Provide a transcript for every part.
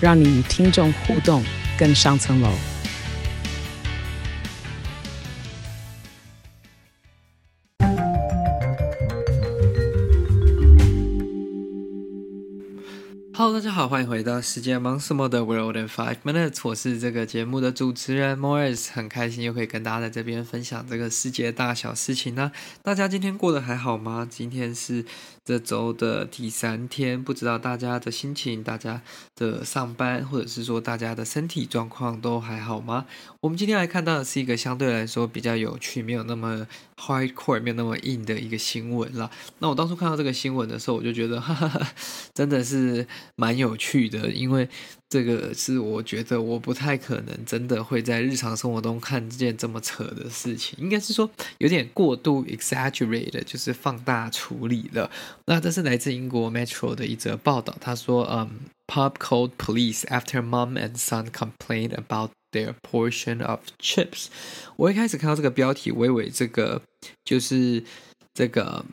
让你与听众互动更上层楼。Hello，大家好，欢迎回到世界忙什么的 World in Five Minutes，我是这个节目的主持人 Morris，很开心又可以跟大家在这边分享这个世界大小事情呢。大家今天过得还好吗？今天是这周的第三天，不知道大家的心情，大家的上班，或者是说大家的身体状况都还好吗？我们今天来看到的是一个相对来说比较有趣，没有那么 hardcore，没有那么硬的一个新闻了。那我当初看到这个新闻的时候，我就觉得，哈哈哈，真的是。蛮有趣的，因为这个是我觉得我不太可能真的会在日常生活中看见这么扯的事情，应该是说有点过度 exaggerated，就是放大处理了。那这是来自英国 Metro 的一则报道，他说：“嗯，Pub called police after mom and son complained about their portion of chips。”我一开始看到这个标题，我以为这个就是这个。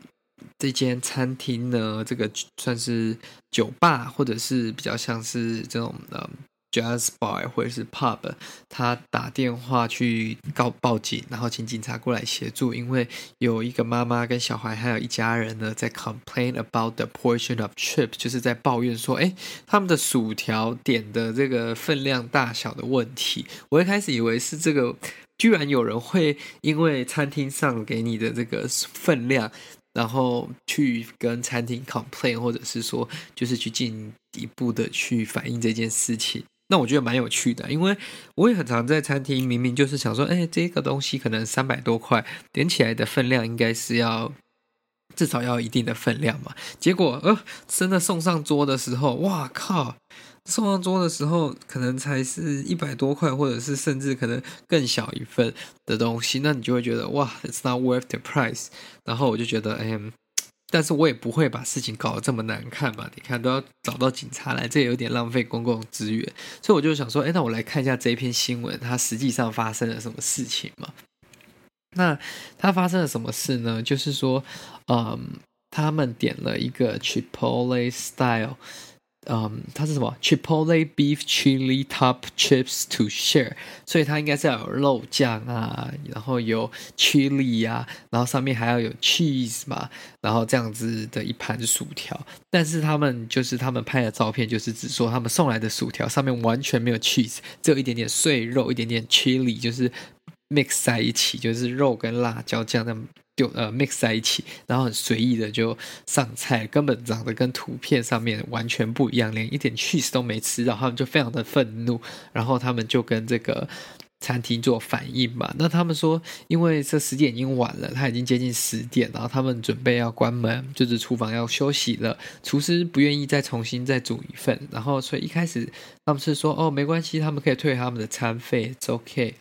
这间餐厅呢，这个算是酒吧，或者是比较像是这种呃 jazz bar 或者是 pub。他打电话去告报警，然后请警察过来协助，因为有一个妈妈跟小孩还有一家人呢在 complain about the portion of trip，就是在抱怨说，哎，他们的薯条点的这个分量大小的问题。我一开始以为是这个，居然有人会因为餐厅上给你的这个分量。然后去跟餐厅 complain，或者是说，就是去进一步的去反映这件事情。那我觉得蛮有趣的，因为我也很常在餐厅，明明就是想说，哎，这个东西可能三百多块，点起来的分量应该是要至少要一定的分量嘛。结果，呃，真的送上桌的时候，哇靠！送上桌的时候，可能才是一百多块，或者是甚至可能更小一份的东西，那你就会觉得哇，it's not worth the price。然后我就觉得，哎，但是我也不会把事情搞得这么难看吧？你看都要找到警察来，这也有点浪费公共资源。所以我就想说，哎，那我来看一下这一篇新闻，它实际上发生了什么事情嘛？那它发生了什么事呢？就是说，嗯，他们点了一个 Chipotle style。嗯，它是什么？Chipotle beef chili top chips to share，所以它应该是要有肉酱啊，然后有 chili 啊，然后上面还要有 cheese 嘛，然后这样子的一盘薯条。但是他们就是他们拍的照片，就是只说他们送来的薯条上面完全没有 cheese，只有一点点碎肉，一点点 chili，就是 mix 在一起，就是肉跟辣椒酱那就呃 mix 在一起，然后很随意的就上菜，根本长得跟图片上面完全不一样，连一点 cheese 都没吃到，他们就非常的愤怒，然后他们就跟这个餐厅做反应嘛。那他们说，因为这时间已经晚了，他已经接近十点，然后他们准备要关门，就是厨房要休息了，厨师不愿意再重新再煮一份，然后所以一开始他们是说，哦，没关系，他们可以退他们的餐费，OK。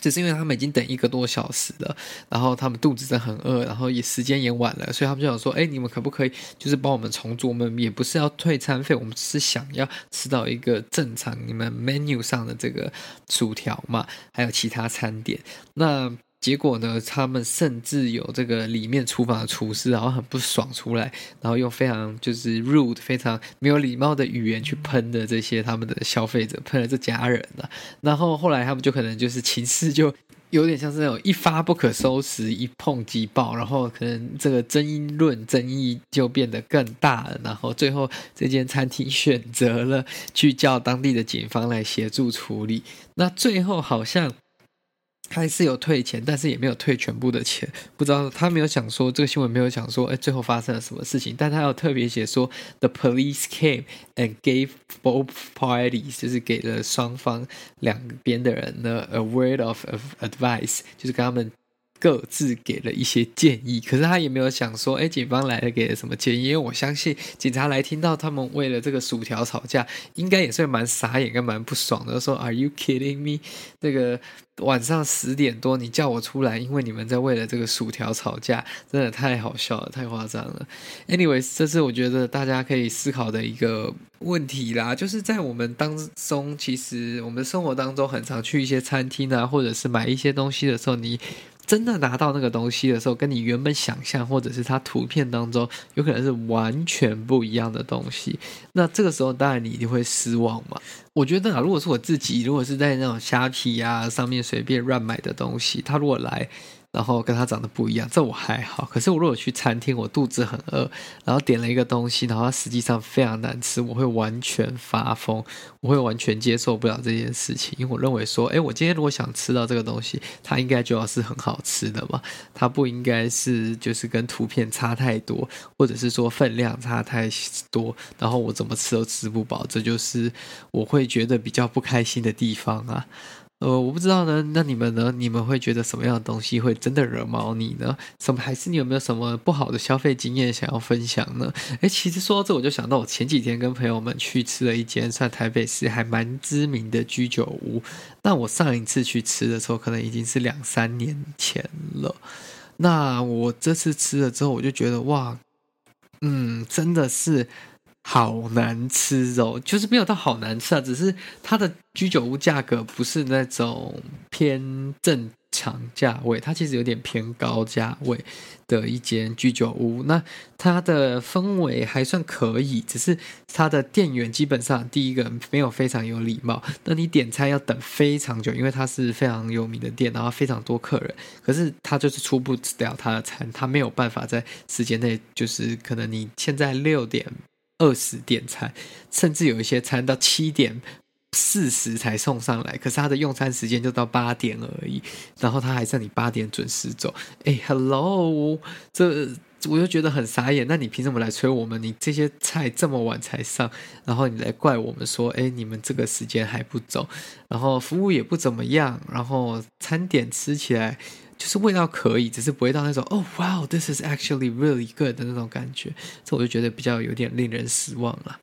只是因为他们已经等一个多小时了，然后他们肚子真的很饿，然后也时间也晚了，所以他们就想说：“哎，你们可不可以就是帮我们重做？我们也不是要退餐费，我们只是想要吃到一个正常你们 menu 上的这个薯条嘛，还有其他餐点。”那结果呢？他们甚至有这个里面厨房的厨师，然后很不爽出来，然后用非常就是 rude、非常没有礼貌的语言去喷的这些他们的消费者，喷了这家人了。然后后来他们就可能就是情势就有点像是那种一发不可收拾，一碰即爆，然后可能这个争议论争议就变得更大了。然后最后这间餐厅选择了去叫当地的警方来协助处理。那最后好像。还是有退钱，但是也没有退全部的钱。不知道他没有想说这个新闻没有讲说，哎，最后发生了什么事情？但他有特别写说，the police came and gave both parties，就是给了双方两边的人呢 a word of, of advice，就是跟他们各自给了一些建议，可是他也没有想说，哎，警方来了给了什么建议？因为我相信警察来听到他们为了这个薯条吵架，应该也是蛮傻眼跟蛮不爽的，说 Are you kidding me？这个晚上十点多你叫我出来，因为你们在为了这个薯条吵架，真的太好笑了，太夸张了。Anyways，这是我觉得大家可以思考的一个问题啦，就是在我们当中，其实我们生活当中很常去一些餐厅啊，或者是买一些东西的时候，你。真的拿到那个东西的时候，跟你原本想象或者是它图片当中有可能是完全不一样的东西。那这个时候当然你一定会失望嘛。我觉得啊，如果是我自己，如果是在那种虾皮啊上面随便乱买的东西，它如果来。然后跟他长得不一样，这我还好。可是我如果去餐厅，我肚子很饿，然后点了一个东西，然后它实际上非常难吃，我会完全发疯，我会完全接受不了这件事情，因为我认为说，诶，我今天如果想吃到这个东西，它应该就要是很好吃的嘛，它不应该是就是跟图片差太多，或者是说分量差太多，然后我怎么吃都吃不饱，这就是我会觉得比较不开心的地方啊。呃，我不知道呢。那你们呢？你们会觉得什么样的东西会真的惹毛你呢？什么？还是你有没有什么不好的消费经验想要分享呢？诶，其实说到这，我就想到我前几天跟朋友们去吃了一间算台北市还蛮知名的居酒屋。那我上一次去吃的时候，可能已经是两三年前了。那我这次吃了之后，我就觉得哇，嗯，真的是。好难吃哦，就是没有到好难吃啊，只是它的居酒屋价格不是那种偏正常价位，它其实有点偏高价位的一间居酒屋。那它的氛围还算可以，只是它的店员基本上第一个没有非常有礼貌，那你点餐要等非常久，因为它是非常有名的店，然后非常多客人，可是他就是出不了他的餐，他没有办法在时间内，就是可能你现在六点。二十点餐，甚至有一些餐到七点四十才送上来，可是他的用餐时间就到八点而已，然后他还在你八点准时走。哎，Hello，这我就觉得很傻眼。那你凭什么来催我们？你这些菜这么晚才上，然后你来怪我们说，哎，你们这个时间还不走，然后服务也不怎么样，然后餐点吃起来。就是味道可以，只是不会到那种哦，哇，this is actually really good 的那种感觉，这我就觉得比较有点令人失望了。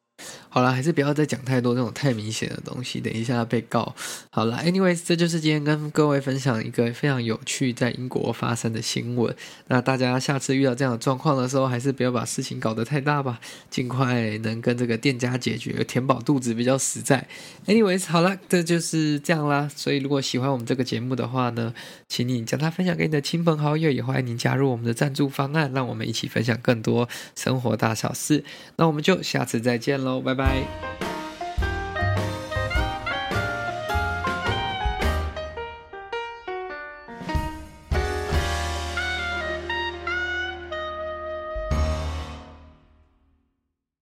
好了，还是不要再讲太多这种太明显的东西，等一下被告。好了，anyways，这就是今天跟各位分享一个非常有趣在英国发生的新闻。那大家下次遇到这样的状况的时候，还是不要把事情搞得太大吧，尽快能跟这个店家解决，填饱肚子比较实在。anyways，好了，这就是这样啦。所以如果喜欢我们这个节目的话呢，请你将它分享给你的亲朋好友，也欢迎您加入我们的赞助方案，让我们一起分享更多生活大小事。那我们就下次再见喽。拜拜。Bye.